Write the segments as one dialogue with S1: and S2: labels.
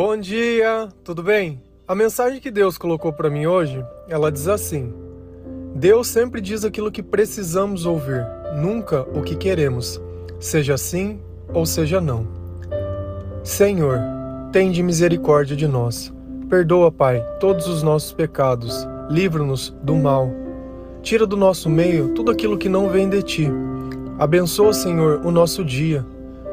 S1: Bom dia, tudo bem? A mensagem que Deus colocou para mim hoje, ela diz assim: Deus sempre diz aquilo que precisamos ouvir, nunca o que queremos, seja sim ou seja não. Senhor, tende misericórdia de nós. Perdoa, Pai, todos os nossos pecados. Livra-nos do mal. Tira do nosso meio tudo aquilo que não vem de ti. Abençoa, Senhor, o nosso dia.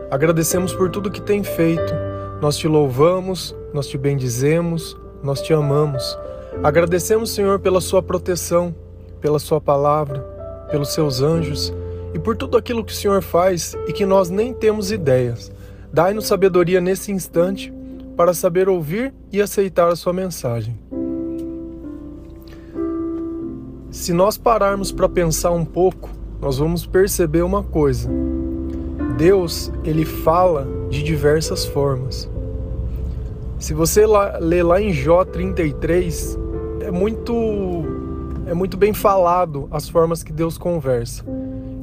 S1: Agradecemos por tudo que tem feito. Nós te louvamos, nós te bendizemos, nós te amamos. Agradecemos, Senhor, pela sua proteção, pela sua palavra, pelos seus anjos e por tudo aquilo que o Senhor faz e que nós nem temos ideias. Dai-nos sabedoria nesse instante para saber ouvir e aceitar a sua mensagem. Se nós pararmos para pensar um pouco, nós vamos perceber uma coisa. Deus, ele fala de diversas formas. Se você lá, ler lá em Jó 33, é muito é muito bem falado as formas que Deus conversa.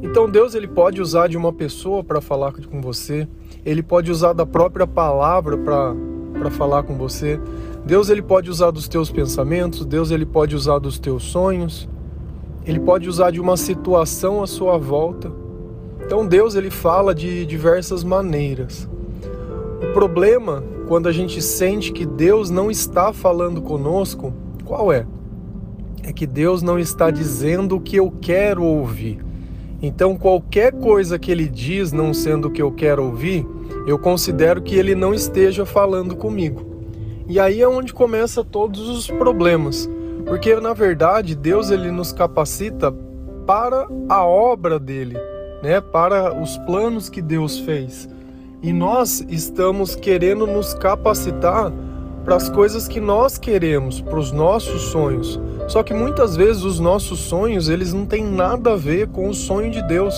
S1: Então Deus ele pode usar de uma pessoa para falar com você, ele pode usar da própria palavra para falar com você. Deus ele pode usar dos teus pensamentos, Deus ele pode usar dos teus sonhos. Ele pode usar de uma situação à sua volta. Então Deus ele fala de diversas maneiras. O problema quando a gente sente que Deus não está falando conosco, qual é? É que Deus não está dizendo o que eu quero ouvir. Então, qualquer coisa que ele diz não sendo o que eu quero ouvir, eu considero que ele não esteja falando comigo. E aí é onde começa todos os problemas, porque na verdade Deus ele nos capacita para a obra dele, né? Para os planos que Deus fez. E nós estamos querendo nos capacitar para as coisas que nós queremos, para os nossos sonhos. Só que muitas vezes os nossos sonhos, eles não têm nada a ver com o sonho de Deus.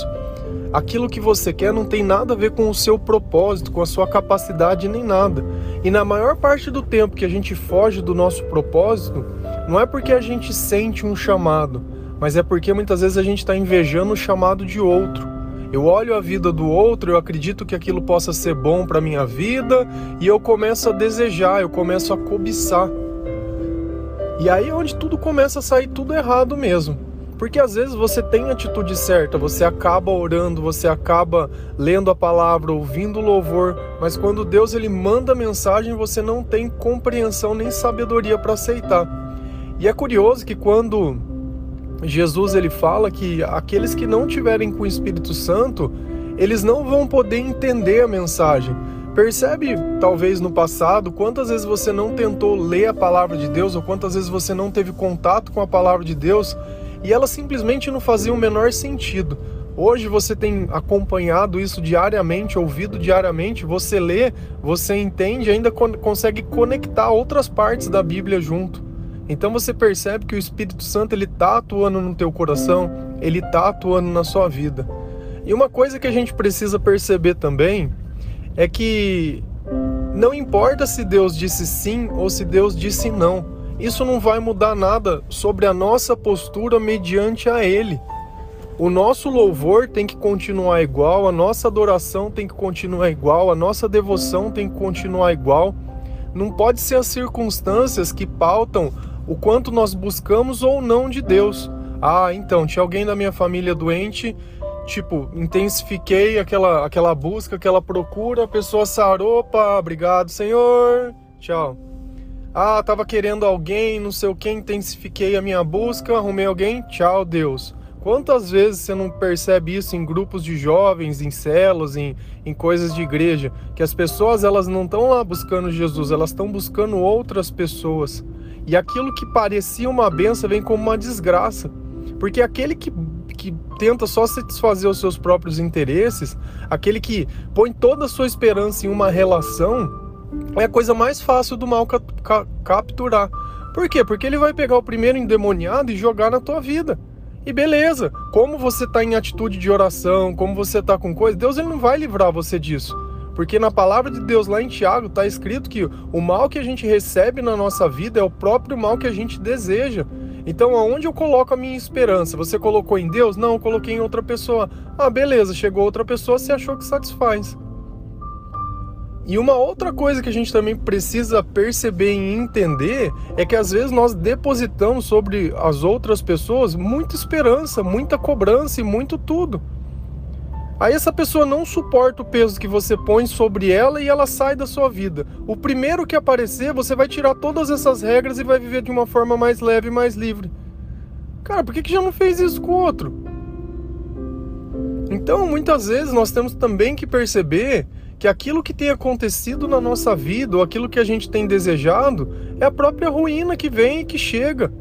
S1: Aquilo que você quer não tem nada a ver com o seu propósito, com a sua capacidade nem nada. E na maior parte do tempo que a gente foge do nosso propósito, não é porque a gente sente um chamado, mas é porque muitas vezes a gente está invejando o chamado de outro. Eu olho a vida do outro, eu acredito que aquilo possa ser bom para minha vida e eu começo a desejar, eu começo a cobiçar. E aí é onde tudo começa a sair tudo errado mesmo. Porque às vezes você tem a atitude certa, você acaba orando, você acaba lendo a palavra, ouvindo o louvor, mas quando Deus ele manda a mensagem, você não tem compreensão nem sabedoria para aceitar. E é curioso que quando Jesus ele fala que aqueles que não tiverem com o Espírito Santo, eles não vão poder entender a mensagem. Percebe, talvez no passado, quantas vezes você não tentou ler a palavra de Deus ou quantas vezes você não teve contato com a palavra de Deus e ela simplesmente não fazia o menor sentido. Hoje você tem acompanhado isso diariamente, ouvido diariamente, você lê, você entende, ainda consegue conectar outras partes da Bíblia junto. Então você percebe que o Espírito Santo ele tá atuando no teu coração, ele tá atuando na sua vida. E uma coisa que a gente precisa perceber também é que não importa se Deus disse sim ou se Deus disse não. Isso não vai mudar nada sobre a nossa postura mediante a Ele. O nosso louvor tem que continuar igual, a nossa adoração tem que continuar igual, a nossa devoção tem que continuar igual. Não pode ser as circunstâncias que pautam o quanto nós buscamos ou não de Deus. Ah, então, tinha alguém da minha família doente tipo, intensifiquei aquela, aquela busca, aquela procura, a pessoa sarou, opa, obrigado, Senhor, tchau. Ah, tava querendo alguém, não sei o que, intensifiquei a minha busca, arrumei alguém, tchau, Deus. Quantas vezes você não percebe isso em grupos de jovens, em celas, em, em coisas de igreja? Que as pessoas elas não estão lá buscando Jesus, elas estão buscando outras pessoas. E aquilo que parecia uma benção vem como uma desgraça. Porque aquele que que tenta só satisfazer os seus próprios interesses, aquele que põe toda a sua esperança em uma relação, é a coisa mais fácil do mal ca ca capturar. Por quê? Porque ele vai pegar o primeiro endemoniado e jogar na tua vida. E beleza, como você está em atitude de oração, como você está com coisa, Deus ele não vai livrar você disso. Porque na palavra de Deus lá em Tiago está escrito que o mal que a gente recebe na nossa vida é o próprio mal que a gente deseja. Então, aonde eu coloco a minha esperança? Você colocou em Deus? Não, eu coloquei em outra pessoa. Ah, beleza, chegou outra pessoa, você achou que satisfaz. E uma outra coisa que a gente também precisa perceber e entender é que às vezes nós depositamos sobre as outras pessoas muita esperança, muita cobrança e muito tudo. Aí essa pessoa não suporta o peso que você põe sobre ela e ela sai da sua vida. O primeiro que aparecer, você vai tirar todas essas regras e vai viver de uma forma mais leve e mais livre. Cara, por que, que já não fez isso com o outro? Então, muitas vezes nós temos também que perceber que aquilo que tem acontecido na nossa vida, ou aquilo que a gente tem desejado, é a própria ruína que vem e que chega.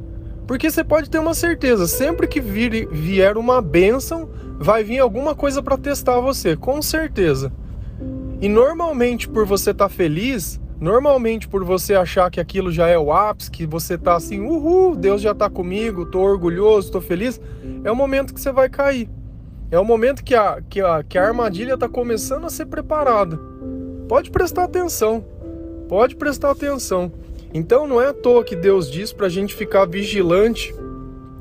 S1: Porque você pode ter uma certeza, sempre que vir, vier uma bênção, vai vir alguma coisa para testar você, com certeza. E normalmente, por você estar tá feliz, normalmente por você achar que aquilo já é o ápice, que você tá assim, uhul, Deus já tá comigo, tô orgulhoso, tô feliz, é o momento que você vai cair. É o momento que a, que a, que a armadilha está começando a ser preparada. Pode prestar atenção. Pode prestar atenção. Então não é à toa que Deus diz para a gente ficar vigilante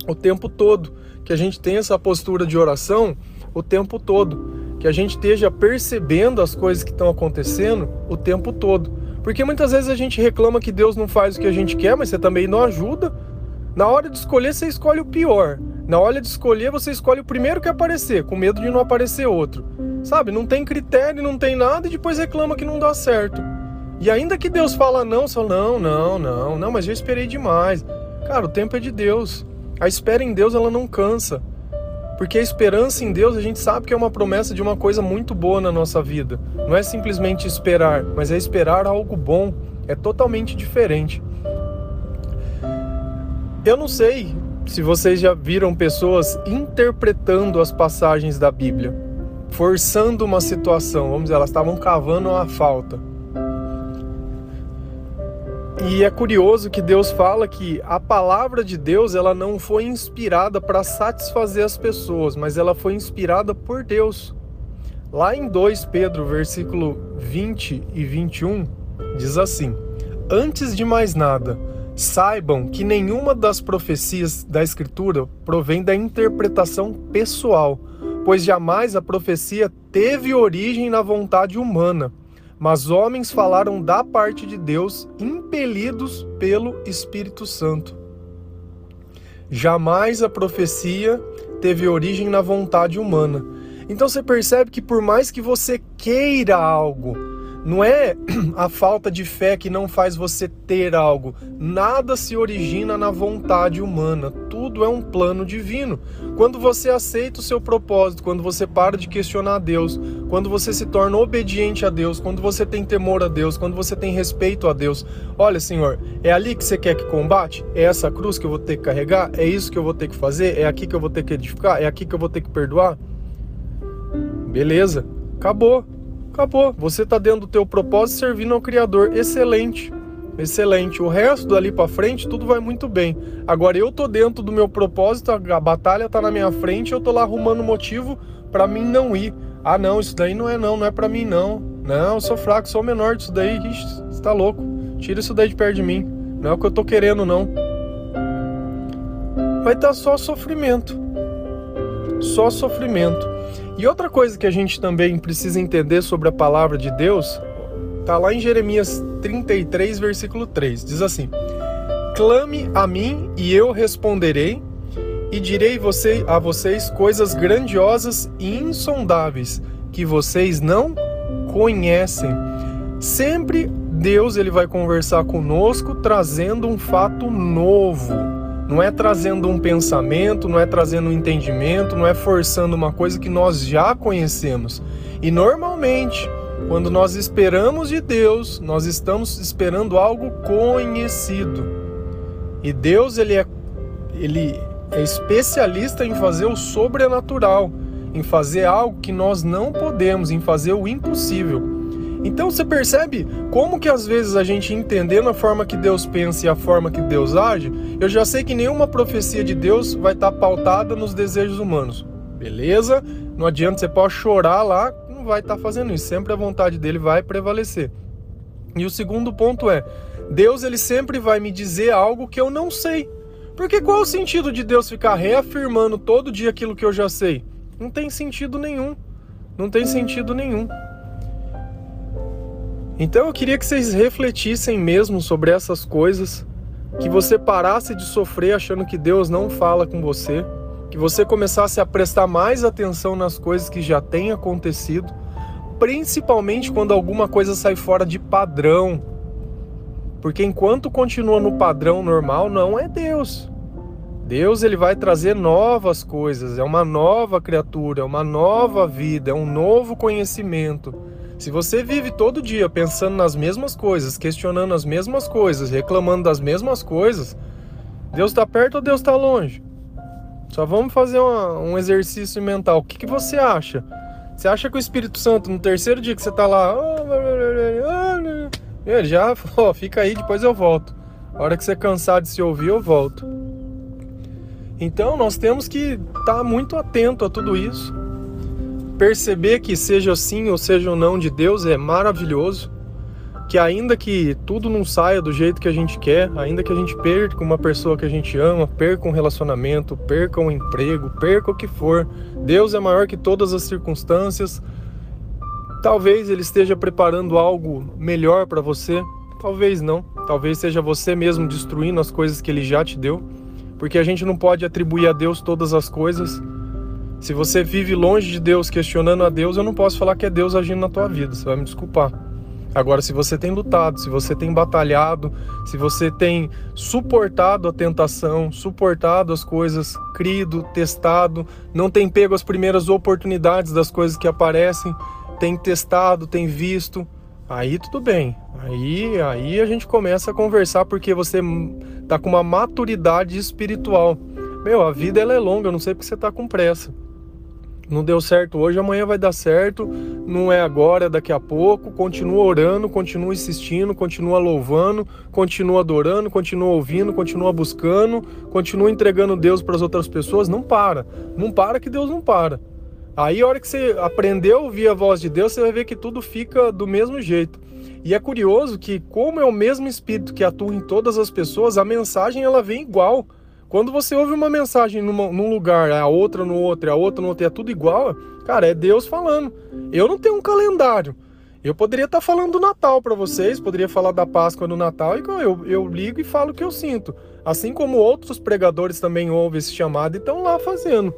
S1: o tempo todo, que a gente tenha essa postura de oração o tempo todo, que a gente esteja percebendo as coisas que estão acontecendo o tempo todo. Porque muitas vezes a gente reclama que Deus não faz o que a gente quer, mas você também não ajuda. Na hora de escolher, você escolhe o pior. Na hora de escolher, você escolhe o primeiro que aparecer, com medo de não aparecer outro. Sabe? Não tem critério, não tem nada e depois reclama que não dá certo. E ainda que Deus fala não, fala, não, não, não, não, mas eu esperei demais. Cara, o tempo é de Deus. A espera em Deus, ela não cansa. Porque a esperança em Deus, a gente sabe que é uma promessa de uma coisa muito boa na nossa vida. Não é simplesmente esperar, mas é esperar algo bom. É totalmente diferente. Eu não sei se vocês já viram pessoas interpretando as passagens da Bíblia, forçando uma situação, vamos dizer, elas estavam cavando uma falta. E é curioso que Deus fala que a palavra de Deus ela não foi inspirada para satisfazer as pessoas, mas ela foi inspirada por Deus. Lá em 2 Pedro, versículo 20 e 21, diz assim: Antes de mais nada, Saibam que nenhuma das profecias da Escritura provém da interpretação pessoal, pois jamais a profecia teve origem na vontade humana, mas homens falaram da parte de Deus, impelidos pelo Espírito Santo. Jamais a profecia teve origem na vontade humana. Então você percebe que por mais que você queira algo, não é a falta de fé que não faz você ter algo. Nada se origina na vontade humana. Tudo é um plano divino. Quando você aceita o seu propósito, quando você para de questionar Deus, quando você se torna obediente a Deus, quando você tem temor a Deus, quando você tem respeito a Deus. Olha, Senhor, é ali que você quer que combate? É essa cruz que eu vou ter que carregar? É isso que eu vou ter que fazer? É aqui que eu vou ter que edificar? É aqui que eu vou ter que perdoar? Beleza, acabou. Acabou. Você está dentro do teu propósito servindo ao Criador. Excelente. Excelente. O resto dali para frente tudo vai muito bem. Agora eu tô dentro do meu propósito, a batalha tá na minha frente, eu tô lá arrumando motivo para mim não ir. Ah, não, isso daí não é não, não é para mim não. Não, eu sou fraco, sou menor disso daí. Ixi, você tá louco. Tira isso daí de perto de mim. Não é o que eu tô querendo não. Vai estar tá só sofrimento. Só sofrimento. E outra coisa que a gente também precisa entender sobre a palavra de Deus, tá lá em Jeremias 33, versículo 3. Diz assim: Clame a mim e eu responderei, e direi você, a vocês coisas grandiosas e insondáveis que vocês não conhecem. Sempre Deus ele vai conversar conosco trazendo um fato novo não é trazendo um pensamento, não é trazendo um entendimento, não é forçando uma coisa que nós já conhecemos. E normalmente, quando nós esperamos de Deus, nós estamos esperando algo conhecido. E Deus ele é ele é especialista em fazer o sobrenatural, em fazer algo que nós não podemos, em fazer o impossível. Então você percebe como que às vezes a gente entendendo a forma que Deus pensa e a forma que Deus age, eu já sei que nenhuma profecia de Deus vai estar pautada nos desejos humanos. Beleza? Não adianta você pode chorar lá, vai estar fazendo isso. Sempre a vontade dele vai prevalecer. E o segundo ponto é, Deus ele sempre vai me dizer algo que eu não sei. Porque qual o sentido de Deus ficar reafirmando todo dia aquilo que eu já sei? Não tem sentido nenhum. Não tem sentido nenhum. Então eu queria que vocês refletissem mesmo sobre essas coisas, que você parasse de sofrer achando que Deus não fala com você, que você começasse a prestar mais atenção nas coisas que já têm acontecido, principalmente quando alguma coisa sai fora de padrão. Porque enquanto continua no padrão normal, não é Deus. Deus ele vai trazer novas coisas, é uma nova criatura, é uma nova vida, é um novo conhecimento. Se você vive todo dia pensando nas mesmas coisas, questionando as mesmas coisas, reclamando das mesmas coisas, Deus está perto ou Deus está longe? Só vamos fazer uma, um exercício mental. O que, que, você acha? Você acha que o Espírito Santo, no terceiro dia que você está lá, ele já fica aí, depois eu volto. A hora que você cansar de se ouvir, eu volto. Então nós temos que estar tá muito atento a tudo isso perceber que seja sim ou seja não de Deus é maravilhoso. Que ainda que tudo não saia do jeito que a gente quer, ainda que a gente perca uma pessoa que a gente ama, perca um relacionamento, perca um emprego, perca o que for, Deus é maior que todas as circunstâncias. Talvez Ele esteja preparando algo melhor para você, talvez não. Talvez seja você mesmo destruindo as coisas que Ele já te deu, porque a gente não pode atribuir a Deus todas as coisas se você vive longe de Deus, questionando a Deus, eu não posso falar que é Deus agindo na tua vida, você vai me desculpar. Agora, se você tem lutado, se você tem batalhado, se você tem suportado a tentação, suportado as coisas, crido, testado, não tem pego as primeiras oportunidades das coisas que aparecem, tem testado, tem visto, aí tudo bem. Aí, aí a gente começa a conversar porque você tá com uma maturidade espiritual. Meu, a vida ela é longa, eu não sei porque você tá com pressa. Não deu certo hoje, amanhã vai dar certo. Não é agora, é daqui a pouco. Continua orando, continua insistindo, continua louvando, continua adorando, continua ouvindo, continua buscando, continua entregando Deus para as outras pessoas. Não para. Não para que Deus não para. Aí, a hora que você aprendeu a ouvir a voz de Deus, você vai ver que tudo fica do mesmo jeito. E é curioso que, como é o mesmo Espírito que atua em todas as pessoas, a mensagem ela vem igual. Quando você ouve uma mensagem numa, num lugar, a outra no outro, a outra no outro, é tudo igual, cara, é Deus falando. Eu não tenho um calendário. Eu poderia estar tá falando do Natal para vocês, poderia falar da Páscoa no Natal, e eu, eu ligo e falo o que eu sinto. Assim como outros pregadores também ouvem esse chamado e estão lá fazendo.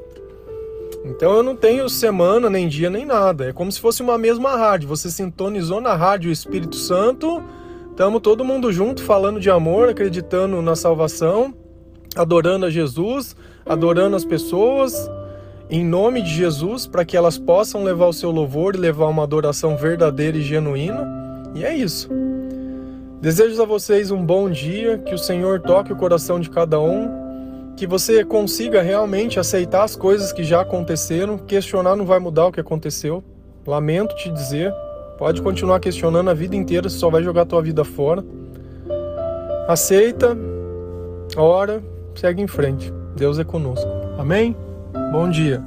S1: Então eu não tenho semana, nem dia, nem nada. É como se fosse uma mesma rádio. Você sintonizou na rádio Espírito Santo, estamos todo mundo junto falando de amor, acreditando na salvação adorando a Jesus, adorando as pessoas em nome de Jesus, para que elas possam levar o seu louvor e levar uma adoração verdadeira e genuína. E é isso. Desejo a vocês um bom dia, que o Senhor toque o coração de cada um, que você consiga realmente aceitar as coisas que já aconteceram, questionar não vai mudar o que aconteceu. Lamento te dizer, pode continuar questionando a vida inteira, só vai jogar a tua vida fora. Aceita, ora segue em frente. Deus é conosco. Amém? Bom dia.